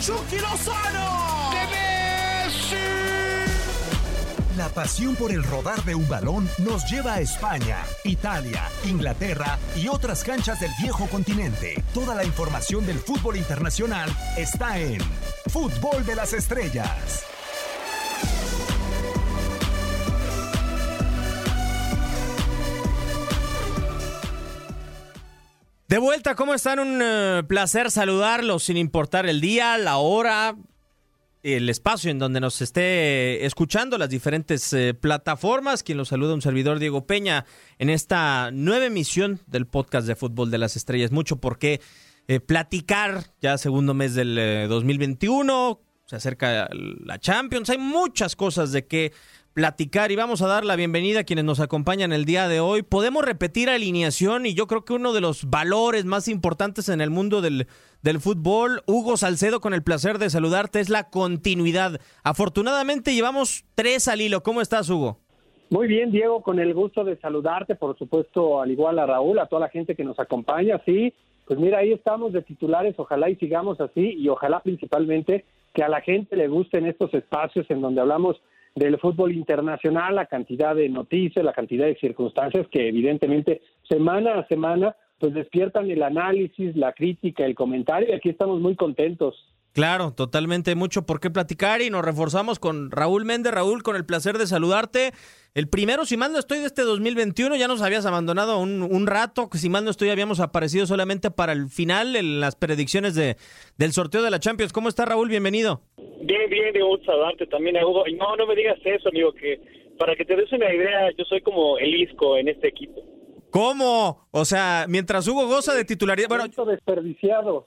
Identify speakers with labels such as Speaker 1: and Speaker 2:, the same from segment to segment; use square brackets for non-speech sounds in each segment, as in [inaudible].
Speaker 1: Chucky Lozano.
Speaker 2: ¡De Messi!
Speaker 3: La pasión por el rodar de un balón nos lleva a España, Italia, Inglaterra y otras canchas del viejo continente. Toda la información del fútbol internacional está en Fútbol de las Estrellas.
Speaker 4: De vuelta, ¿cómo están? Un eh, placer saludarlos sin importar el día, la hora, el espacio en donde nos esté escuchando, las diferentes eh, plataformas. Quien los saluda, un servidor Diego Peña, en esta nueva emisión del podcast de Fútbol de las Estrellas. Mucho por qué eh, platicar, ya segundo mes del 2021, se acerca la Champions, hay muchas cosas de qué platicar y vamos a dar la bienvenida a quienes nos acompañan el día de hoy. Podemos repetir alineación y yo creo que uno de los valores más importantes en el mundo del, del fútbol, Hugo Salcedo, con el placer de saludarte, es la continuidad. Afortunadamente llevamos tres al hilo. ¿Cómo estás, Hugo?
Speaker 5: Muy bien, Diego, con el gusto de saludarte, por supuesto, al igual a Raúl, a toda la gente que nos acompaña, sí. Pues mira, ahí estamos de titulares, ojalá y sigamos así y ojalá principalmente que a la gente le gusten estos espacios en donde hablamos del fútbol internacional, la cantidad de noticias, la cantidad de circunstancias que evidentemente semana a semana pues despiertan el análisis, la crítica, el comentario y aquí estamos muy contentos.
Speaker 4: Claro, totalmente, mucho por qué platicar y nos reforzamos con Raúl Méndez. Raúl, con el placer de saludarte. El primero, si mal no estoy, de este 2021, ya nos habías abandonado un, un rato, que si mal no estoy, habíamos aparecido solamente para el final en las predicciones de, del sorteo de la Champions. ¿Cómo está Raúl? Bienvenido.
Speaker 6: Bien, bien, de saludarte también a Hugo. Y no, no me digas eso, amigo, que para que te des una idea, yo soy como el isco en este equipo.
Speaker 4: ¿Cómo? O sea, mientras Hugo goza de titularidad... Bueno,
Speaker 5: desperdiciado.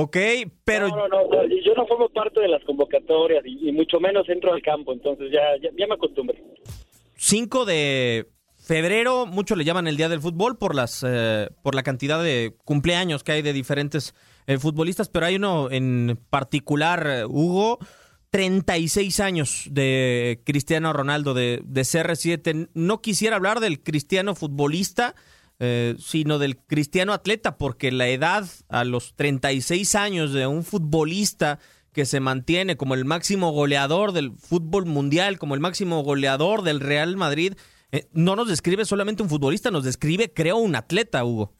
Speaker 4: Ok, pero...
Speaker 6: No, no, no, yo no formo parte de las convocatorias y, mucho menos entro al campo, entonces ya, ya, me acostumbré.
Speaker 4: 5 de febrero, muchos le llaman el Día del Fútbol por, las, eh, por la cantidad de cumpleaños que hay de diferentes eh, futbolistas, pero hay uno en particular, eh, Hugo, 36 años de Cristiano Ronaldo, de, de CR7. No quisiera hablar del cristiano futbolista, eh, sino del cristiano atleta, porque la edad a los 36 años de un futbolista que se mantiene como el máximo goleador del fútbol mundial, como el máximo goleador del Real Madrid, eh, no nos describe solamente un futbolista, nos describe, creo, un atleta, Hugo.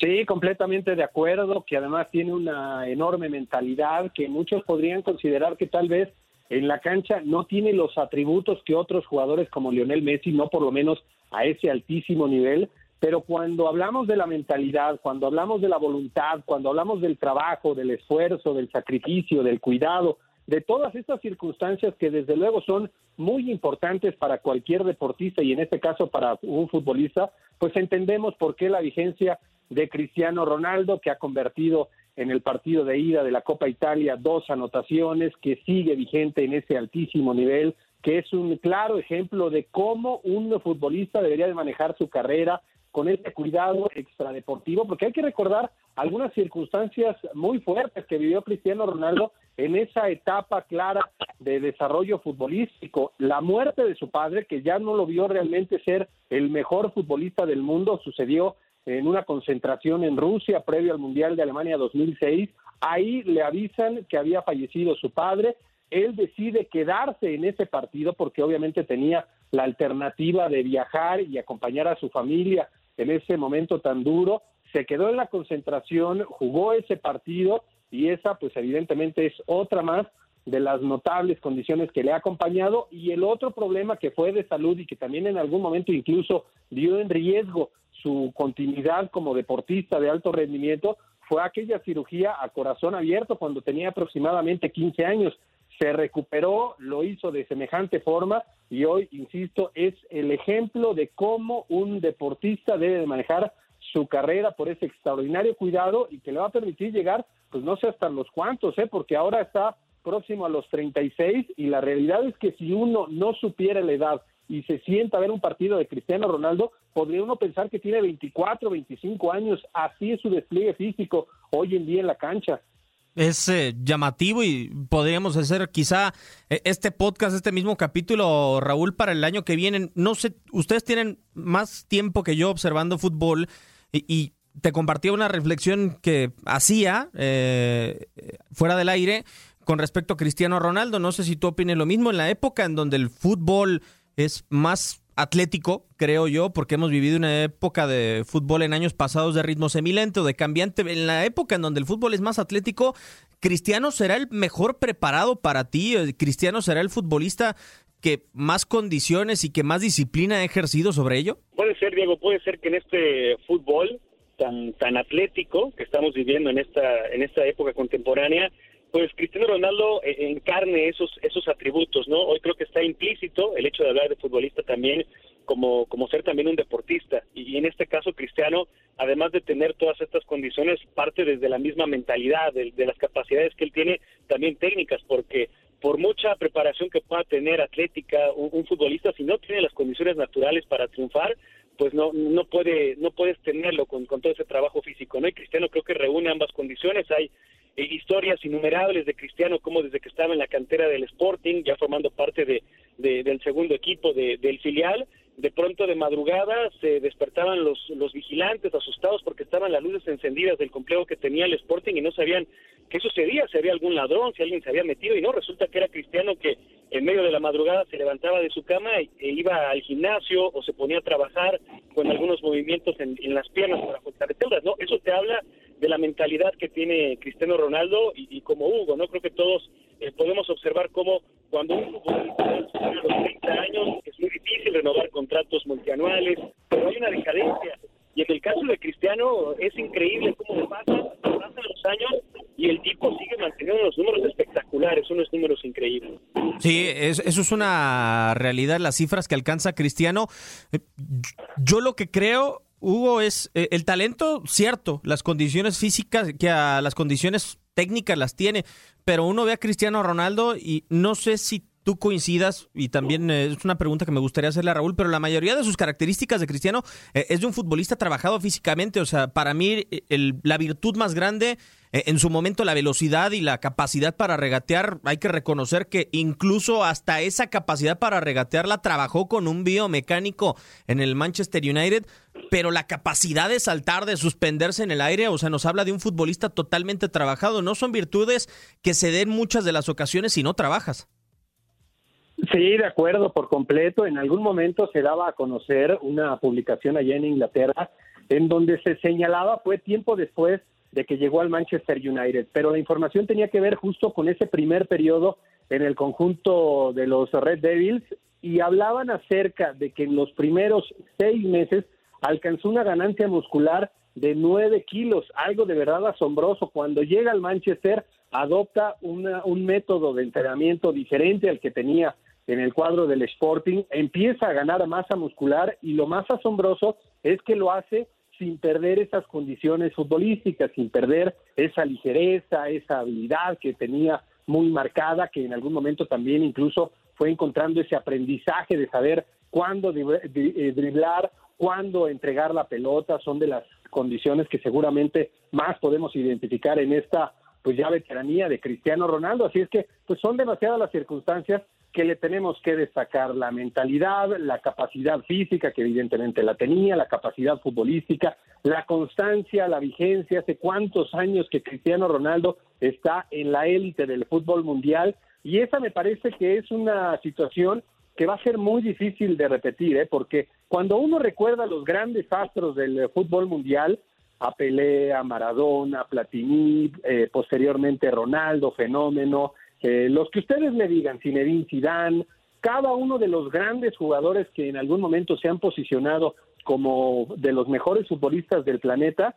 Speaker 5: Sí, completamente de acuerdo, que además tiene una enorme mentalidad que muchos podrían considerar que tal vez en la cancha no tiene los atributos que otros jugadores como Lionel Messi, no por lo menos a ese altísimo nivel, pero cuando hablamos de la mentalidad, cuando hablamos de la voluntad, cuando hablamos del trabajo, del esfuerzo, del sacrificio, del cuidado, de todas estas circunstancias que desde luego son muy importantes para cualquier deportista y en este caso para un futbolista, pues entendemos por qué la vigencia de Cristiano Ronaldo, que ha convertido en el partido de ida de la Copa Italia dos anotaciones, que sigue vigente en ese altísimo nivel, que es un claro ejemplo de cómo un futbolista debería de manejar su carrera con este cuidado extradeportivo, porque hay que recordar algunas circunstancias muy fuertes que vivió Cristiano Ronaldo en esa etapa clara de desarrollo futbolístico. La muerte de su padre, que ya no lo vio realmente ser el mejor futbolista del mundo, sucedió en una concentración en Rusia previo al Mundial de Alemania 2006. Ahí le avisan que había fallecido su padre. Él decide quedarse en ese partido porque obviamente tenía la alternativa de viajar y acompañar a su familia en ese momento tan duro. Se quedó en la concentración, jugó ese partido y esa pues evidentemente es otra más de las notables condiciones que le ha acompañado y el otro problema que fue de salud y que también en algún momento incluso dio en riesgo su continuidad como deportista de alto rendimiento fue aquella cirugía a corazón abierto cuando tenía aproximadamente 15 años. Se recuperó, lo hizo de semejante forma y hoy, insisto, es el ejemplo de cómo un deportista debe de manejar su carrera por ese extraordinario cuidado y que le va a permitir llegar, pues no sé hasta los cuantos, ¿eh? porque ahora está próximo a los 36 y la realidad es que si uno no supiera la edad y se sienta a ver un partido de Cristiano Ronaldo, podría uno pensar que tiene 24, 25 años, así es su despliegue físico hoy en día en la cancha.
Speaker 4: Es eh, llamativo y podríamos hacer quizá eh, este podcast, este mismo capítulo, Raúl, para el año que viene. No sé, ustedes tienen más tiempo que yo observando fútbol y, te compartía una reflexión que hacía eh, fuera del aire con respecto a Cristiano Ronaldo. No sé si tú opines lo mismo. En la época en donde el fútbol es más atlético, creo yo, porque hemos vivido una época de fútbol en años pasados de ritmo semilento, de cambiante. En la época en donde el fútbol es más atlético, ¿Cristiano será el mejor preparado para ti? ¿Cristiano será el futbolista que más condiciones y que más disciplina ha ejercido sobre ello?
Speaker 6: Puede ser, Diego, puede ser que en este fútbol tan tan atlético que estamos viviendo en esta en esta época contemporánea pues Cristiano Ronaldo eh, encarne esos esos atributos, ¿no? Hoy creo que está implícito el hecho de hablar de futbolista también como como ser también un deportista y, en este caso Cristiano, además de tener todas estas condiciones, parte desde la misma mentalidad, de, las capacidades que él tiene, también técnicas, porque por mucha preparación que pueda tener atlética un, futbolista, si no tiene las condiciones naturales para triunfar, pues no no puede no puedes tenerlo con, con todo ese trabajo físico, ¿no? Y Cristiano creo que reúne ambas condiciones. Hay historias innumerables de Cristiano, como desde que estaba en la cantera del Sporting, ya formando parte de, del segundo equipo del filial, de pronto de madrugada se despertaban los, los vigilantes asustados porque estaban las luces encendidas del complejo que tenía el Sporting y no sabían qué sucedía, si había algún ladrón, si alguien se había metido y no, resulta que era Cristiano que en medio de la madrugada se levantaba de su cama e, iba al gimnasio o se ponía a trabajar con algunos movimientos en, las piernas para fortalecerlas, ¿no? Eso te habla de la mentalidad que tiene Cristiano Ronaldo y, como Hugo, ¿no? Creo que todos eh, podemos observar cómo cuando un futbolista a los 30 años es muy difícil renovar contratos multianuales, pero hay una decadencia. Y en el caso de Cristiano es increíble cómo pasan, pasan los años y el tipo sigue manteniendo unos números espectaculares, unos números increíbles.
Speaker 4: Sí, eso es una realidad, las cifras que alcanza Cristiano. Eh, yo lo que creo Hugo, es eh, el talento, cierto, las condiciones físicas, que a las condiciones técnicas las tiene, pero uno ve a Cristiano Ronaldo y no sé si tú coincidas, y también eh, es una pregunta que me gustaría hacerle a Raúl, pero la mayoría de sus características de Cristiano eh, es de un futbolista trabajado físicamente, o sea, para mí la virtud más grande eh, en su momento la velocidad y la capacidad para regatear, hay que reconocer que incluso hasta esa capacidad para regatear la trabajó con un biomecánico en el Manchester United, pero la capacidad de saltar, de suspenderse en el aire, o sea, nos habla de un futbolista totalmente trabajado, no son virtudes que se den muchas de las ocasiones si no trabajas.
Speaker 5: Sí, de acuerdo, por completo. En algún momento se daba a conocer una publicación allá en Inglaterra en donde se señalaba, fue tiempo después de que llegó al Manchester United, pero la información tenía que ver justo con ese primer periodo en el conjunto de los Red Devils y hablaban acerca de que en los primeros seis meses alcanzó una ganancia muscular de nueve kilos, algo de verdad asombroso. Cuando llega al Manchester adopta un método de entrenamiento diferente al que tenía en el cuadro del Sporting, empieza a ganar masa muscular y lo más asombroso es que lo hace sin perder esas condiciones futbolísticas, sin perder esa ligereza, esa habilidad que tenía muy marcada, que en algún momento también incluso fue encontrando ese aprendizaje de saber cuándo eh, driblar, cuándo entregar la pelota, son de las condiciones que seguramente más podemos identificar en esta pues ya veteranía de Cristiano Ronaldo, así es que pues son demasiadas las circunstancias que le tenemos que destacar la mentalidad, la capacidad física, que evidentemente la tenía, la capacidad futbolística, la constancia, la vigencia, hace cuántos años que Cristiano Ronaldo está en la élite del fútbol mundial y esa me parece que es una situación que va a ser muy difícil de repetir, ¿eh? porque cuando uno recuerda los grandes astros del fútbol mundial, a Pelé, a Maradona, a Platini, eh, posteriormente Ronaldo, fenómeno, eh, los que ustedes me digan, Zinedine Zidane, cada uno de los grandes jugadores que en algún momento se han posicionado como de los mejores futbolistas del planeta,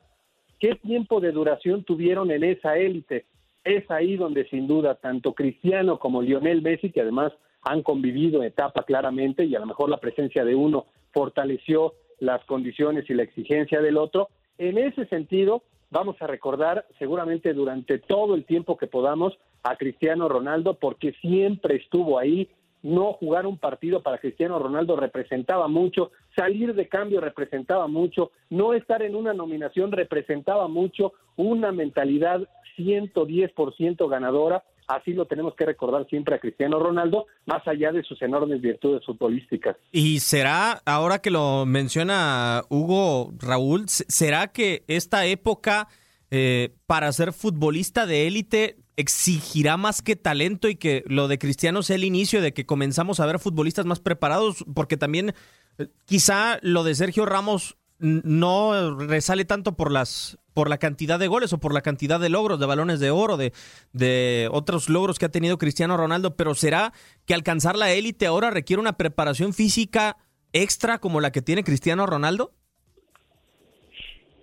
Speaker 5: ¿qué tiempo de duración tuvieron en esa élite? Es ahí donde sin duda tanto Cristiano como Lionel Messi, que además han convivido etapa claramente y a lo mejor la presencia de uno fortaleció las condiciones y la exigencia del otro, en ese sentido vamos a recordar seguramente durante todo el tiempo que podamos a Cristiano Ronaldo porque siempre estuvo ahí. No jugar un partido para Cristiano Ronaldo representaba mucho, salir de cambio representaba mucho, no estar en una nominación representaba mucho, una mentalidad 110% ganadora así lo tenemos que recordar siempre a Cristiano Ronaldo, más allá de sus enormes virtudes futbolísticas.
Speaker 4: Y será, ahora que lo menciona Hugo Raúl, ¿será que esta época eh, para ser futbolista de élite exigirá más que talento y que lo de Cristiano sea el inicio de que comenzamos a ver futbolistas más preparados? Porque también eh, quizá lo de Sergio Ramos no resale tanto por las por la cantidad de goles o por la cantidad de logros, de balones de oro, de, de otros logros que ha tenido Cristiano Ronaldo, pero ¿será que alcanzar la élite ahora requiere una preparación física extra como la que tiene Cristiano Ronaldo?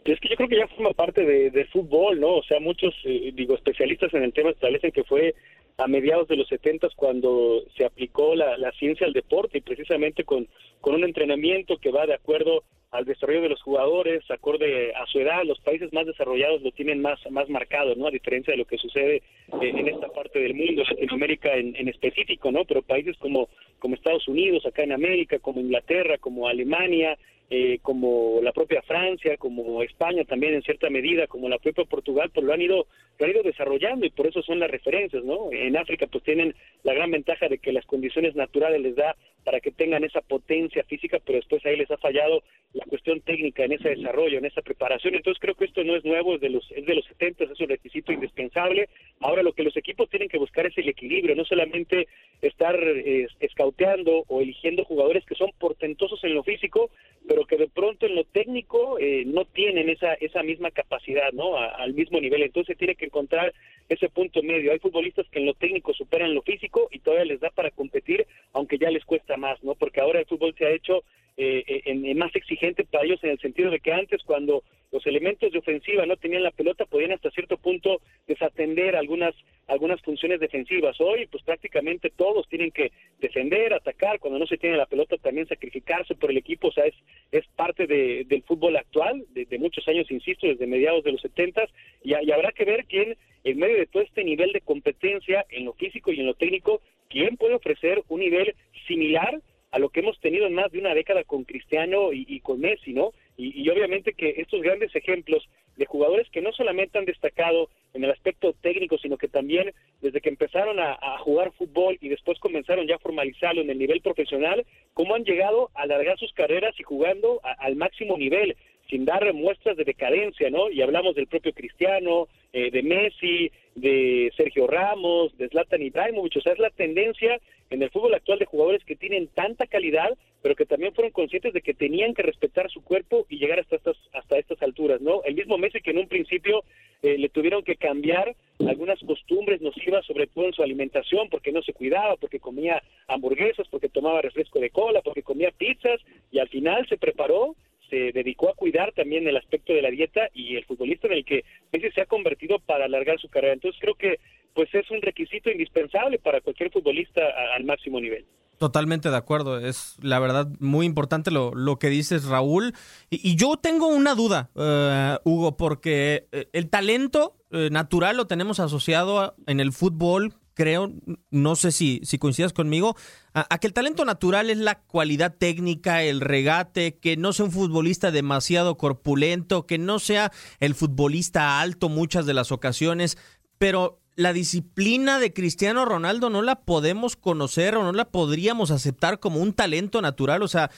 Speaker 6: Es que yo creo que ya forma parte de, del fútbol, ¿no? O sea, muchos, eh, digo, especialistas en el tema establecen que fue a mediados de los 70 cuando se aplicó la, la, ciencia al deporte y precisamente con, con un entrenamiento que va de acuerdo al desarrollo de los jugadores, acorde a su edad, los países más desarrollados lo tienen más, más marcado, ¿no? A diferencia de lo que sucede eh, en esta parte del mundo, Latinoamérica en, en, específico, ¿no? Pero países como, como Estados Unidos, acá en América, como Inglaterra, como Alemania, eh, como la propia Francia, como España también en cierta medida, como la propia Portugal, pues lo han ido lo han ido desarrollando y por eso son las referencias, ¿no? En África pues tienen la gran ventaja de que las condiciones naturales les da para que tengan esa potencia física, pero después ahí les ha fallado la cuestión técnica en ese desarrollo, en esa preparación. Entonces creo que esto no es nuevo, es de los es de los 70, es un requisito indispensable. Ahora lo que los equipos tienen que buscar es el equilibrio, no solamente estar eh, escauteando o eligiendo jugadores que son portentosos en lo físico, pero que de pronto en lo técnico eh, no tienen esa esa misma capacidad, ¿no? al mismo nivel. Entonces tiene que encontrar ese punto medio. Hay futbolistas que en lo técnico superan lo físico y todavía les da para competir, aunque ya les cuesta más, ¿no? Porque ahora el fútbol se ha hecho eh, eh, en, más exigente para ellos en el sentido de que antes cuando los elementos de ofensiva no tenían la pelota podían hasta cierto punto desatender algunas algunas funciones defensivas. Hoy pues prácticamente todos tienen que defender, atacar, cuando no se tiene la pelota también sacrificarse por el equipo, o sea, es, es parte de, del fútbol actual, de, de, muchos años, insisto, desde mediados de los setentas, y, y habrá que ver quién, en medio de todo este nivel de competencia en lo físico y en lo técnico, quién puede ofrecer un nivel similar a lo que hemos tenido en más de una década con Cristiano y, y con Messi, ¿no? Y, y, obviamente que estos grandes ejemplos de jugadores que no solamente han destacado en el aspecto técnico, sino que también desde que empezaron a, a jugar fútbol y después comenzaron ya a formalizarlo en el nivel profesional, cómo han llegado a alargar sus carreras y jugando a, al máximo nivel sin dar muestras de decadencia, ¿no? Y hablamos del propio Cristiano, eh, de Messi, de Sergio Ramos, de Zlatan Ibrahimovic, o sea, es la tendencia en el fútbol actual de jugadores que tienen tanta calidad, pero que también fueron conscientes de que tenían que respetar su cuerpo y llegar hasta estas hasta estas alturas, ¿no? El mismo Messi que en un principio eh, le tuvieron que cambiar algunas costumbres nocivas, sobre todo en su alimentación, porque no se cuidaba, porque comía hamburguesas, porque tomaba refresco de cola, porque comía pizzas, y al final se preparó se dedicó a cuidar también el aspecto de la dieta y el futbolista en el que Messi se ha convertido para alargar su carrera. Entonces creo que pues es un requisito indispensable para cualquier futbolista al máximo nivel.
Speaker 4: Totalmente de acuerdo, es la verdad muy importante lo, lo que dices Raúl. Y, y yo tengo una duda, uh, Hugo, porque eh, el talento uh, natural lo tenemos asociado en el fútbol creo, no sé si, si coincidas conmigo, a, a, que el talento natural es la cualidad técnica, el regate, que no sea un futbolista demasiado corpulento, que no sea el futbolista alto muchas de las ocasiones, pero la disciplina de Cristiano Ronaldo no la podemos conocer o no la podríamos aceptar como un talento natural, o sea,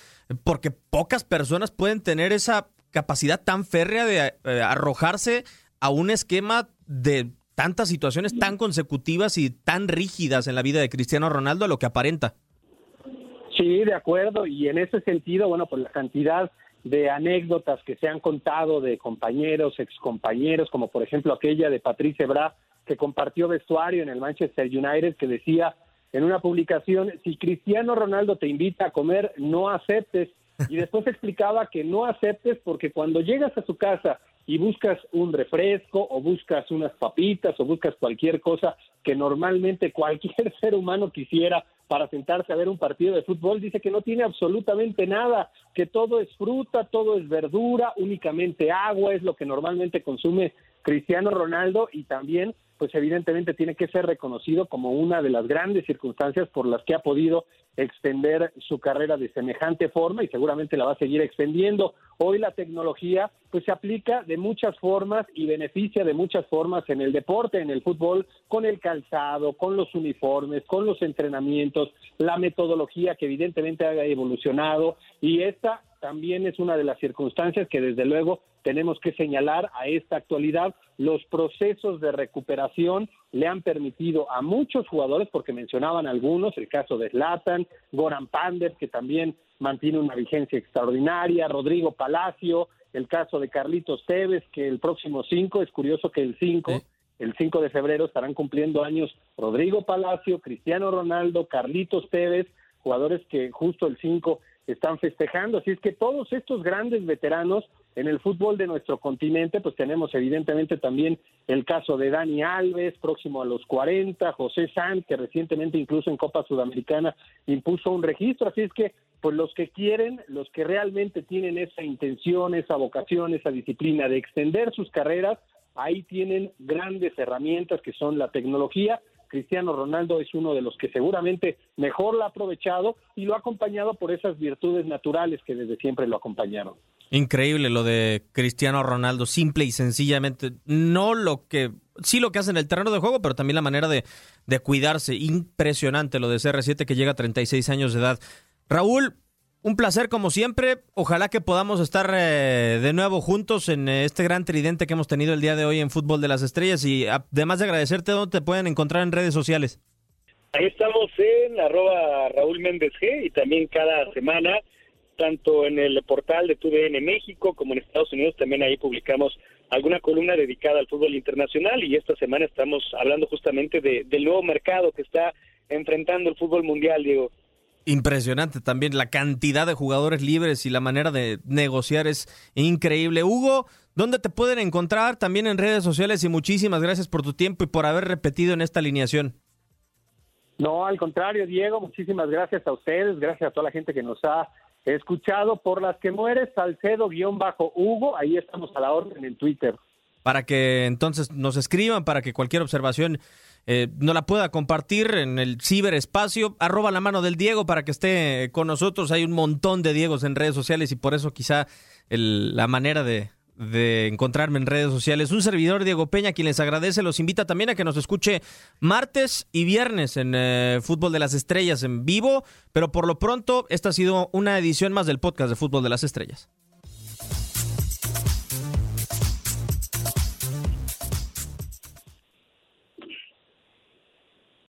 Speaker 4: porque pocas personas pueden tener esa capacidad tan férrea de eh, arrojarse a un esquema de tantas situaciones tan consecutivas y tan rígidas en la vida de Cristiano Ronaldo a lo que aparenta.
Speaker 5: Sí, de acuerdo. Y en ese sentido, bueno, pues la cantidad de anécdotas que se han contado de compañeros, excompañeros, como por ejemplo aquella de Patrice Bra, que compartió vestuario en el Manchester United, que decía en una publicación, si Cristiano Ronaldo te invita a comer, no aceptes. Y después explicaba que no aceptes porque cuando llegas a su casa y buscas un refresco o buscas unas papitas o buscas cualquier cosa que normalmente cualquier [laughs] ser humano quisiera para sentarse a ver un partido de fútbol, dice que no tiene absolutamente nada, que todo es fruta, todo es verdura, únicamente agua es lo que normalmente consume Cristiano Ronaldo y también pues evidentemente tiene que ser reconocido como una de las grandes circunstancias por las que ha podido extender su carrera de semejante forma y seguramente la va a seguir extendiendo. Hoy la tecnología pues se aplica de muchas formas y beneficia de muchas formas en el deporte, en el fútbol, con el calzado, con los uniformes, con los entrenamientos, la metodología que evidentemente ha evolucionado y esta también es una de las circunstancias que desde luego tenemos que señalar a esta actualidad. Los procesos de recuperación le han permitido a muchos jugadores, porque mencionaban algunos, el caso de Zlatan, Goran Pandev, que también mantiene una vigencia extraordinaria, Rodrigo Palacio, el caso de Carlitos Tevez, que el próximo 5, es curioso que el 5, el 5 de febrero estarán cumpliendo años Rodrigo Palacio, Cristiano Ronaldo, Carlitos Tevez, jugadores que justo el 5 están festejando. Así es que todos estos grandes veteranos en el fútbol de nuestro continente, pues tenemos evidentemente también el caso de Dani Alves, próximo a los 40, José Sanz, que recientemente incluso en Copa Sudamericana impuso un registro. Así es que, pues los que quieren, los que realmente tienen esa intención, esa vocación, esa disciplina de extender sus carreras, ahí tienen grandes herramientas que son la tecnología Cristiano Ronaldo es uno de los que seguramente mejor lo ha aprovechado y lo ha acompañado por esas virtudes naturales que desde siempre lo acompañaron.
Speaker 4: Increíble lo de Cristiano Ronaldo, simple y sencillamente, no lo que, sí lo que hace en el terreno de juego, pero también la manera de, de cuidarse, impresionante lo de CR7 que llega a 36 años de edad. Raúl, un placer como siempre. Ojalá que podamos estar eh, de nuevo juntos en eh, este gran tridente que hemos tenido el día de hoy en Fútbol de las Estrellas. Y además de agradecerte, ¿dónde te pueden encontrar en redes sociales?
Speaker 6: Ahí estamos en arroba Raúl Méndez G y también cada semana, tanto en el portal de TUDN México como en Estados Unidos, también ahí publicamos alguna columna dedicada al fútbol internacional y esta semana estamos hablando justamente de, del nuevo mercado que está enfrentando el fútbol mundial, Diego.
Speaker 4: Impresionante también la cantidad de jugadores libres y la manera de negociar es increíble. Hugo, ¿dónde te pueden encontrar? También en redes sociales y muchísimas gracias por tu tiempo y por haber repetido en esta alineación.
Speaker 5: No, al contrario, Diego, muchísimas gracias a ustedes, gracias a toda la gente que nos ha escuchado por las que mueres, Salcedo-Hugo, ahí estamos a la orden en Twitter.
Speaker 4: Para que entonces nos escriban, para que cualquier observación eh, no la pueda compartir en el ciberespacio. Arroba la mano del Diego para que esté con nosotros. Hay un montón de Diegos en redes sociales y por eso quizá la manera de, encontrarme en redes sociales. Un servidor, Diego Peña, quien les agradece, los invita también a que nos escuche martes y viernes en eh, Fútbol de las Estrellas en vivo, pero por lo pronto esta ha sido una edición más del podcast de Fútbol de las Estrellas.